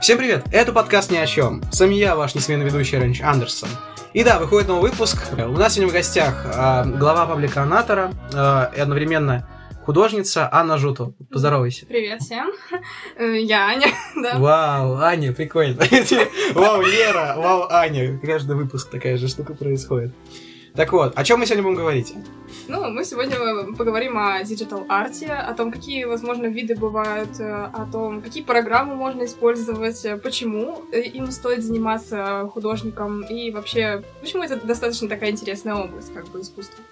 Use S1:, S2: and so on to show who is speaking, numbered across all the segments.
S1: Всем привет! Это подкаст «Ни о чем». С вами я, ваш несменный ведущий Рэнч Андерсон. И да, выходит новый выпуск. У нас сегодня в гостях э, глава паблика Анатора э, и одновременно художница Анна Жуту. Поздоровайся.
S2: Привет всем. Я Аня, да.
S1: Вау, Аня, прикольно. Вау, Лера, вау, Аня. Каждый выпуск такая же штука происходит. Так вот, о чем мы сегодня будем говорить?
S2: Ну, мы сегодня поговорим о digital арте, о том, какие, возможно, виды бывают, э, о том, какие программы можно использовать, э, почему э, им стоит заниматься художником и вообще, почему это достаточно такая интересная область, как бы искусства.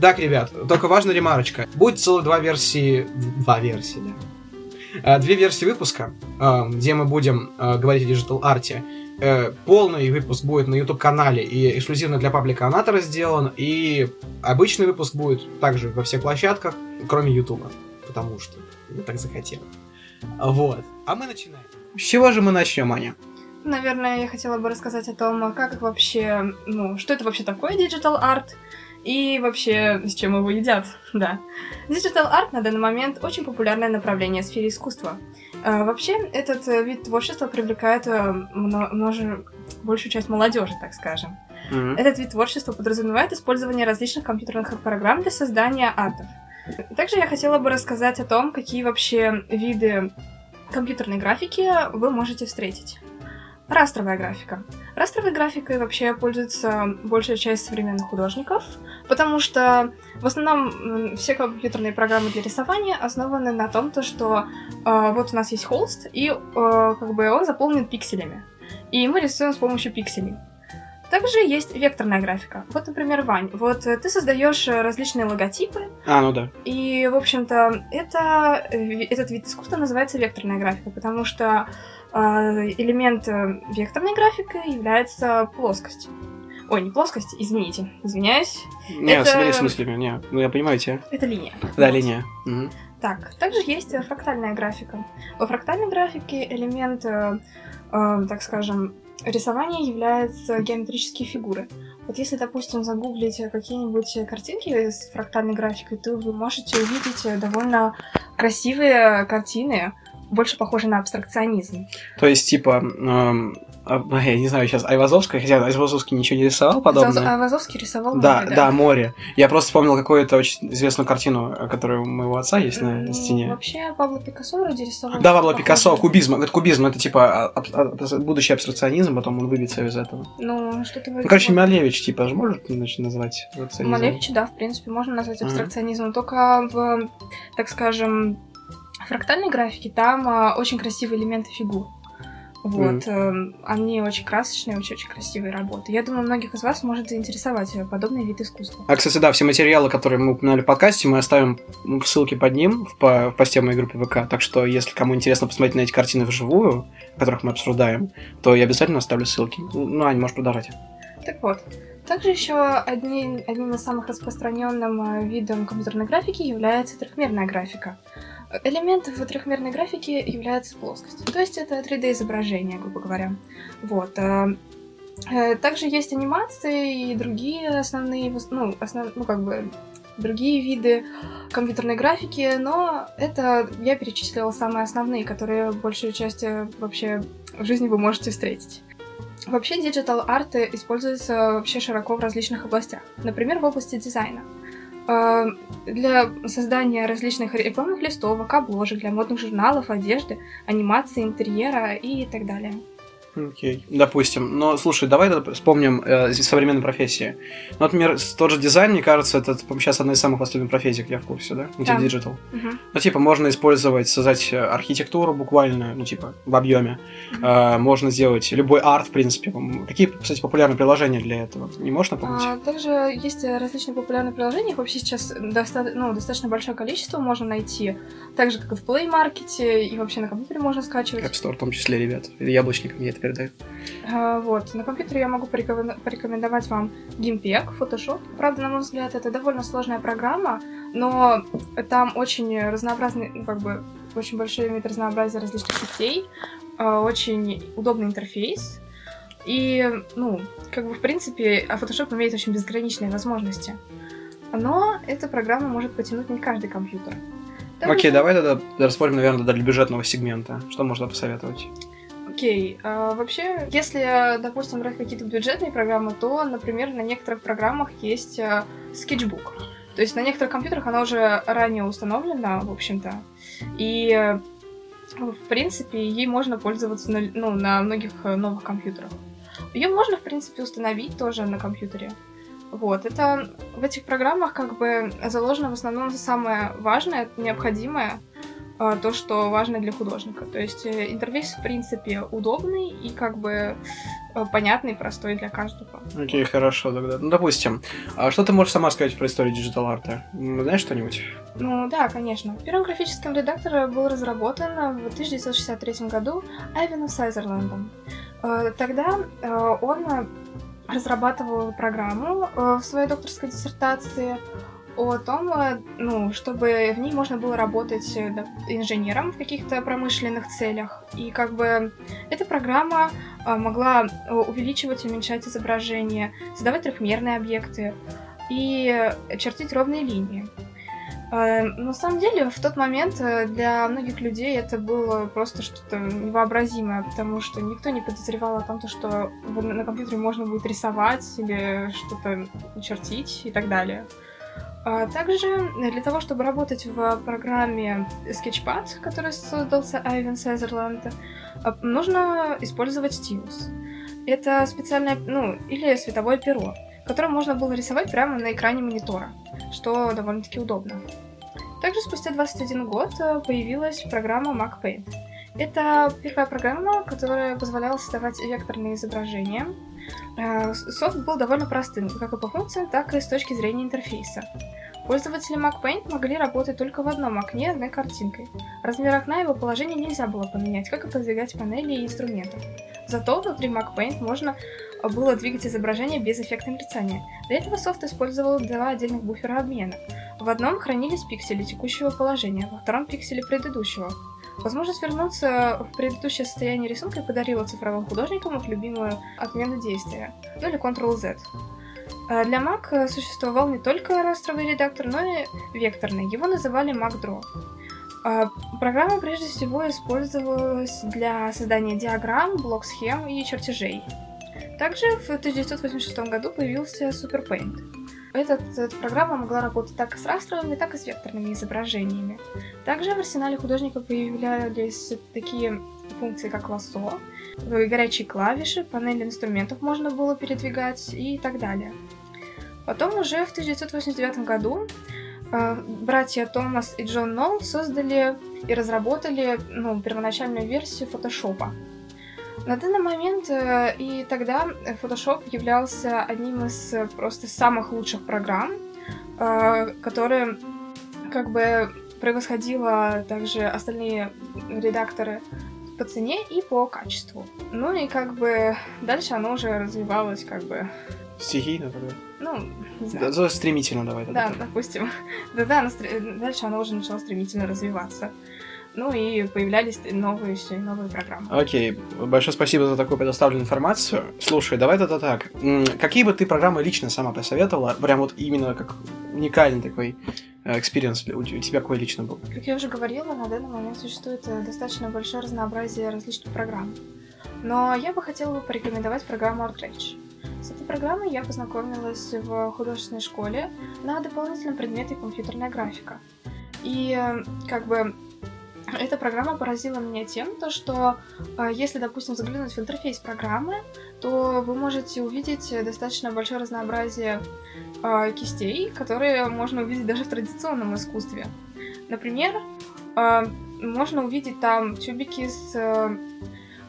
S1: Так, ребят, только важная ремарочка. Будет целых два версии... Два версии, да. Две версии выпуска, где мы будем говорить о арте. Э, полный выпуск будет на YouTube-канале и эксклюзивно для паблика Анатора сделан, и обычный выпуск будет также во всех площадках, кроме YouTube, потому что я так захотел. Вот. А мы начинаем. С чего же мы начнем, Аня?
S2: Наверное, я хотела бы рассказать о том, как вообще, ну, что это вообще такое digital art, и вообще, с чем его едят, да. Digital art на данный момент очень популярное направление в сфере искусства. А, вообще, этот э, вид творчества привлекает э, множе... большую часть молодежи, так скажем. Mm-hmm. Этот вид творчества подразумевает использование различных компьютерных программ для создания артов. Также я хотела бы рассказать о том, какие вообще виды компьютерной графики вы можете встретить. Растровая графика. Растровой графикой вообще пользуется большая часть современных художников, потому что в основном все компьютерные программы для рисования основаны на том, то, что э, вот у нас есть холст, и э, как бы он заполнен пикселями. И мы рисуем с помощью пикселей. Также есть векторная графика. Вот, например, Вань, вот ты создаешь различные логотипы.
S1: А, ну да.
S2: И, в общем-то, это, э, этот вид искусства называется векторная графика, потому что элемент э, векторной графики является плоскость. Ой, не плоскость, извините, извиняюсь.
S1: Не, это... с мыслями, не, ну я понимаю тебя.
S2: Это линия.
S1: Да, вот. линия. Угу.
S2: Так, также есть фрактальная графика. Во фрактальной графике элемент, э, э, так скажем, рисования являются геометрические фигуры. Вот если, допустим, загуглить какие-нибудь картинки с фрактальной графикой, то вы можете увидеть довольно красивые картины, больше похоже на абстракционизм.
S1: То есть, типа, эм, я не знаю сейчас, Айвазовская, хотя Айвазовский ничего не рисовал подобное.
S2: Айвазовский рисовал
S1: да, море, да. Да, море. Я просто вспомнил какую-то очень известную картину, которая у моего отца есть на стене.
S2: Вообще, Пабло Пикассо вроде рисовал.
S1: Да, Пабло Пикассо, кубизм. Это кубизм, это типа а, а, будущий абстракционизм, потом он выбьется из этого.
S2: Ну, что-то
S1: вроде... Ну, короче, Малевич, типа, же может значит, назвать
S2: абстракционизмом? Малевич, да, в принципе, можно назвать абстракционизмом, mm-hmm. только в, так скажем, фрактальной графике там а, очень красивые элементы фигур. Вот, mm. э, они очень красочные, очень, очень красивые работы. Я думаю, многих из вас может заинтересовать э, подобный вид искусства.
S1: А, кстати, да, все материалы, которые мы упоминали в подкасте, мы оставим ссылки под ним в, по, в посте моей группе ВК. Так что, если кому интересно посмотреть на эти картины вживую, которых мы обсуждаем, то я обязательно оставлю ссылки. Ну, Аня, можешь продолжать.
S2: Так вот, также еще одним, одним из самых распространенным э, видом компьютерной графики является трехмерная графика. Элементом в трехмерной графике является плоскость. То есть это 3D-изображение, грубо говоря. Вот. Э, э, также есть анимации и другие основные, ну, основ, ну как бы другие виды компьютерной графики, но это я перечислила самые основные, которые большую часть э, вообще в жизни вы можете встретить. Вообще, digital арты используется вообще широко в различных областях. Например, в области дизайна. А, для создания различных рекламных листовок, обложек, для модных журналов, одежды, анимации, интерьера и так далее.
S1: Окей, okay. допустим. Но слушай, давай вспомним э, современные профессии. Ну, например, тот же дизайн, мне кажется, это сейчас одна из самых востребованных профессий, я в курсе, да? Ну, типа digital. Угу. Ну, типа, можно использовать, создать архитектуру буквально, ну, типа, в объеме. Угу. Э, можно сделать любой арт, в принципе. Какие, кстати, популярные приложения для этого? Не можешь напомнить? А,
S2: также есть различные популярные приложения, их вообще сейчас доста- ну, достаточно большое количество можно найти. Так же, как и в Play Market, и вообще на компьютере можно скачивать.
S1: App Store в том числе, ребят. Яблочником я это передай.
S2: А, вот, на компьютере я могу порекомен- порекомендовать вам Gimpeg, Photoshop. Правда, на мой взгляд, это довольно сложная программа, но там очень разнообразный, ну, как бы, очень большое имеет разнообразие различных сетей, а, очень удобный интерфейс. И, ну, как бы, в принципе, а Photoshop имеет очень безграничные возможности. Но эта программа может потянуть не каждый компьютер. Также-
S1: Окей, давай тогда рассмотрим, наверное, для бюджетного сегмента. Что можно посоветовать?
S2: Окей, а, вообще, если, допустим, брать какие-то бюджетные программы, то, например, на некоторых программах есть а, Sketchbook. То есть на некоторых компьютерах она уже ранее установлена, в общем-то, и э, в принципе ей можно пользоваться на, ну, на многих э, новых компьютерах. Ее можно, в принципе, установить тоже на компьютере. Вот, это в этих программах как бы заложено в основном самое важное, необходимое, то, что важно для художника. То есть э, интерфейс, в принципе, удобный и как бы э, понятный, простой для каждого.
S1: Окей, хорошо тогда. Ну, допустим, а что ты можешь сама сказать про историю digital -арта? Знаешь что-нибудь?
S2: Ну да, конечно. Первым графическим редактором был разработан в 1963 году Айвеном Сазерландом. Э, Тогда э, он э, разрабатывал программу э, в своей докторской диссертации о том, э, ну, чтобы в ней можно было работать э, инженером в каких-то промышленных целях. И как бы эта программа э, могла увеличивать уменьшать изображение, создавать трехмерные объекты и чертить ровные линии. На самом деле, в тот момент для многих людей это было просто что-то невообразимое, потому что никто не подозревал о том, то, что на компьютере можно будет рисовать или что-то чертить и так далее. А Также для того, чтобы работать в программе Sketchpad, который создался Айвен Сезерланд, а, нужно использовать стилус. Это специальное, ну, или световое перо, которым можно было рисовать прямо на экране монитора, что довольно-таки удобно. Также спустя 21 год э, появилась программа MacPaint. Это первая программа, которая позволяла создавать векторные изображения. С- Софт был довольно простым, как и по функциям, так и с точки зрения интерфейса. Пользователи MacPaint могли работать только в одном окне одной картинкой. Размер окна и его положение нельзя было поменять, как и подвигать панели и инструментов. Зато внутри MacPaint можно э, было двигать изображение без эффекта мерцания. Для этого софт использовал два отдельных буфера обмена. В одном хранились пиксели текущего положения, во втором пиксели предыдущего. Возможность вернуться в предыдущее состояние рисунка подарила цифровым художникам их любимую отмену действия, ну или Ctrl-Z. А Для Mac э, существовал не только растровый редактор, но и векторный. Его называли MacDraw. А, Программа прежде всего использовалась для создания диаграмм, блок-схем и чертежей. Также в 1986 году появился SuperPaint. Этот, эта программа могла работать как с растровыми, так и с векторными изображениями. Также в арсенале художника появлялись такие функции, как лассо, э, горячие клавиши, панель инструментов можно было передвигать и так далее. Потом уже в 1989 году э, братья Томас и Джон Нолл создали и разработали ну, первоначальную версию фотошопа. На данный момент э, и тогда Photoshop являлся одним из э, просто самых лучших программ, э, которые как бы превосходила также остальные редакторы по цене и по качеству. Ну и как бы дальше оно уже развивалось как бы,
S1: Стихийно тогда?
S2: ну, не знаю.
S1: Да, стремительно давай тогда.
S2: Да, допустим. Да-да, стр- дальше оно уже начало стремительно развиваться. Ну и появлялись новые все новые программы.
S1: Окей, большое спасибо за такую предоставленную информацию. Слушай, давай тогда так. Какие бы ты программы лично сама посоветовала? Прям вот именно как уникальный такой э, experience у тебя какой лично был?
S2: Как я уже говорила, на данный момент существует э, достаточно большое разнообразие различных программ. Но я бы хотела бы порекомендовать программу ArtRage. С этой программой я познакомилась в художественной школе на дополнительном предмете компьютерная графика. И э, как бы эта программа поразила меня тем, то, что э, если, допустим, заглянуть в интерфейс программы, то вы можете увидеть достаточно большое разнообразие э, кистей, которые можно увидеть даже в традиционном искусстве. Например, э, можно увидеть там тюбики с э,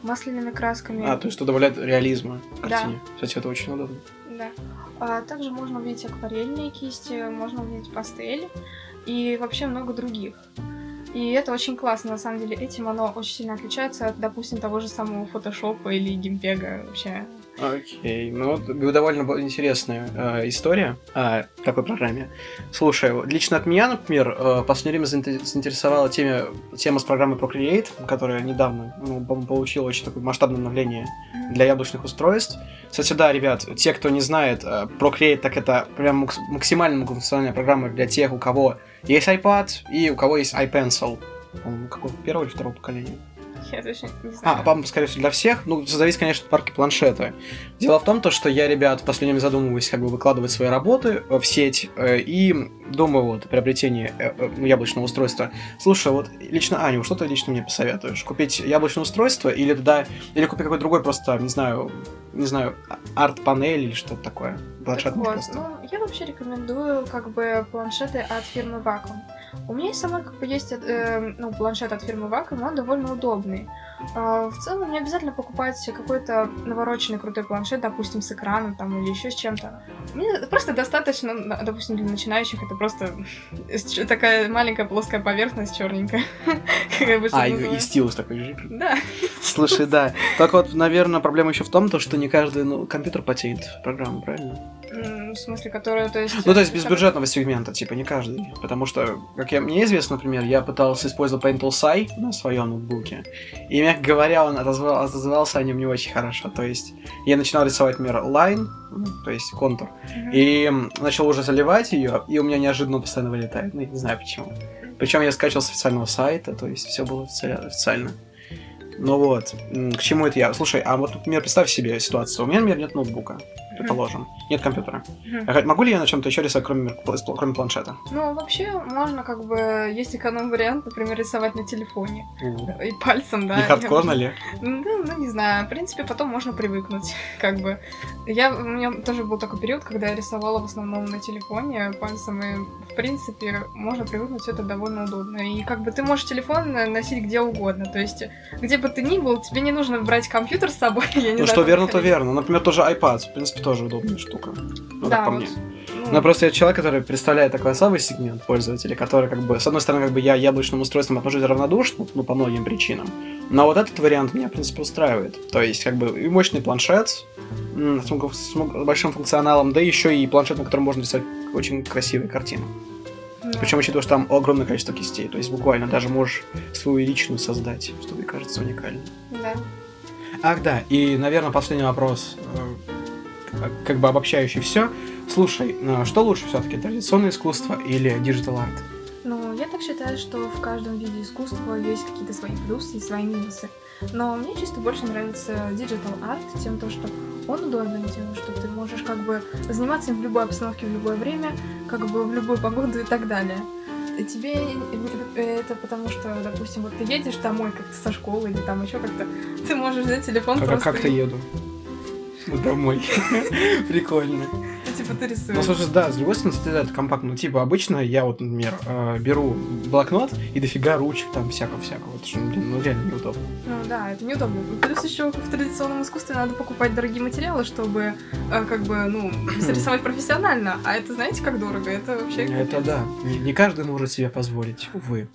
S2: масляными красками.
S1: А, то есть что добавляет реализма
S2: Да.
S1: картине. Кстати, это очень удобно.
S2: Да. А также можно увидеть акварельные кисти, можно увидеть пастель и вообще много других. И это очень классно, на самом деле. Этим оно очень сильно отличается от, допустим, того же самого фотошопа или геймпега вообще.
S1: Окей, ну довольно интересная э, история о такой программе. Слушай, лично от меня, например, э, последнее время заинтересовала тема, тема с программой Procreate, которая недавно ну, получила очень такое масштабное обновление для яблочных устройств. Кстати, да, ребят, те, кто не знает, э, Procreate, так это прям максимально многофункциональная программа для тех, у кого есть iPad и у кого есть iPencil. Какого первого или второго поколения?
S2: Я точно не знаю.
S1: А, по скорее всего, для всех. Ну, зависит, конечно, от парки планшета. Дело в том, то, что я, ребят, в последнее время задумываюсь, как бы выкладывать свои работы в сеть, э, и думаю вот о приобретении э, э, ну, яблочного устройства. Слушай, вот лично, Аня, что ты лично мне посоветуешь? Купить яблочное устройство или туда, или купить какой-то другой просто, не знаю, не знаю, арт-панель или что-то такое?
S2: Планшет вот, просто. Ну, я вообще рекомендую как бы планшеты от фирмы Wacom. У меня самой как бы есть э, ну, планшет от фирмы Wacom, он довольно удобный. Э, в целом не обязательно покупать какой-то навороченный крутой планшет, допустим, с экраном там или еще с чем-то. Мне просто достаточно, допустим, для начинающих это просто такая маленькая плоская поверхность черненькая.
S1: А, и стилус такой же.
S2: Да.
S1: Слушай, да. Так вот, наверное, проблема еще в том, то, что не каждый ну, компьютер потянет программу, правильно?
S2: В смысле, которая, то есть...
S1: Ну, то есть без бюджетного сегмента, типа, не каждый. Потому что, как я, мне известно, например, я пытался использовать Paintball Sai на своем ноутбуке. И, мягко говоря, он отозвал, отозвался о нем не очень хорошо. То есть я начинал рисовать, например, line, ну, то есть контур, mm-hmm. и начал уже заливать ее, и у меня неожиданно постоянно вылетает. Ну, не знаю почему. Причем я скачал с официального сайта, то есть все было официально. Ну вот, к чему это я? Слушай, а вот, например, представь себе ситуацию. У меня, например, нет ноутбука предположим. Нет компьютера. Mm-hmm. Могу ли я на чем-то еще рисовать, кроме, кроме планшета?
S2: Ну, вообще, можно как бы, есть эконом-вариант, например, рисовать на телефоне. Mm-hmm. И пальцем, да.
S1: Не хардкорно ли?
S2: Ну, ну, не знаю. В принципе, потом можно привыкнуть, как бы. Я, у меня тоже был такой период, когда я рисовала в основном на телефоне пальцем, и, в принципе, можно привыкнуть, это довольно удобно. И как бы ты можешь телефон носить где угодно, то есть, где бы ты ни был, тебе не нужно брать компьютер с собой, я не
S1: Ну,
S2: знаю,
S1: что верно, то верно. Например, тоже iPad, в принципе, тоже удобная штука. Ну, да, так по вот, мне. Ну... Но просто я человек, который представляет такой особый сегмент пользователей, который, как бы, с одной стороны, как бы я яблочным устройством отношусь равнодушно, ну, по многим причинам. Но вот этот вариант меня, в принципе, устраивает. То есть, как бы, и мощный планшет с, с большим функционалом, да еще и планшет, на котором можно рисовать очень красивые картины. Да. Причем учитывая, что там огромное количество кистей. То есть буквально даже можешь свою личную создать, что мне кажется уникальным.
S2: Да.
S1: Ах да, и, наверное, последний вопрос э, как бы обобщающий все. Слушай, ну, что лучше все-таки, традиционное искусство или digital art?
S2: Ну, я так считаю, что в каждом виде искусства есть какие-то свои плюсы и свои минусы. Но мне чисто больше нравится digital art тем, то, что он удобен тем, что ты можешь как бы заниматься им в любой обстановке, в любое время, как бы в любую погоду и так далее. И тебе это потому что, допустим, вот ты едешь домой как-то со школы или там еще как-то, ты можешь взять телефон
S1: как,
S2: просто...
S1: Как-то еду. Домой. Прикольно.
S2: Ну, типа ты рисуешь.
S1: Ну, слушай, да, с другой стороны, это компактно. Ну, типа, обычно я вот, например, э, беру блокнот и дофига ручек там всякого-всякого. Вот, что, блин, ну, реально неудобно.
S2: Ну, да, это неудобно. Плюс еще в традиционном искусстве надо покупать дорогие материалы, чтобы, э, как бы, ну, рисовать профессионально. А это, знаете, как дорого? Это вообще...
S1: Это да. Не, не каждый может себе позволить, увы.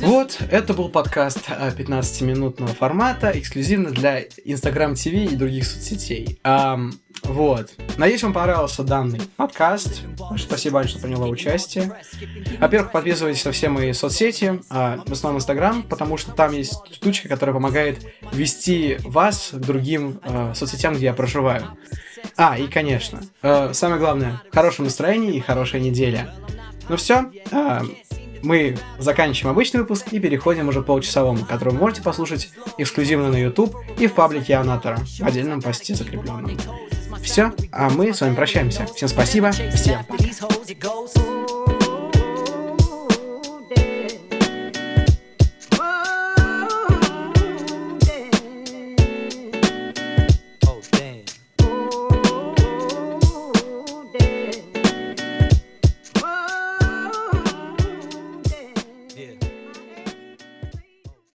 S1: Вот, это был подкаст 15-минутного формата, эксклюзивно для Instagram TV и других соцсетей. Um, вот. Надеюсь, вам понравился данный подкаст. Спасибо большое, что приняла участие. Во-первых, подписывайтесь на все мои соцсети, а, в основном Инстаграм, потому что там есть штучка, которая помогает вести вас к другим а, соцсетям, где я проживаю. А, и, конечно, а, самое главное, хорошее настроение и хорошая неделя. Ну все, а, мы заканчиваем обычный выпуск и переходим уже к получасовому, который вы можете послушать эксклюзивно на YouTube и в паблике Анатора, в отдельном посте закрепленном. Все, а мы с вами прощаемся. Всем спасибо, всем пока.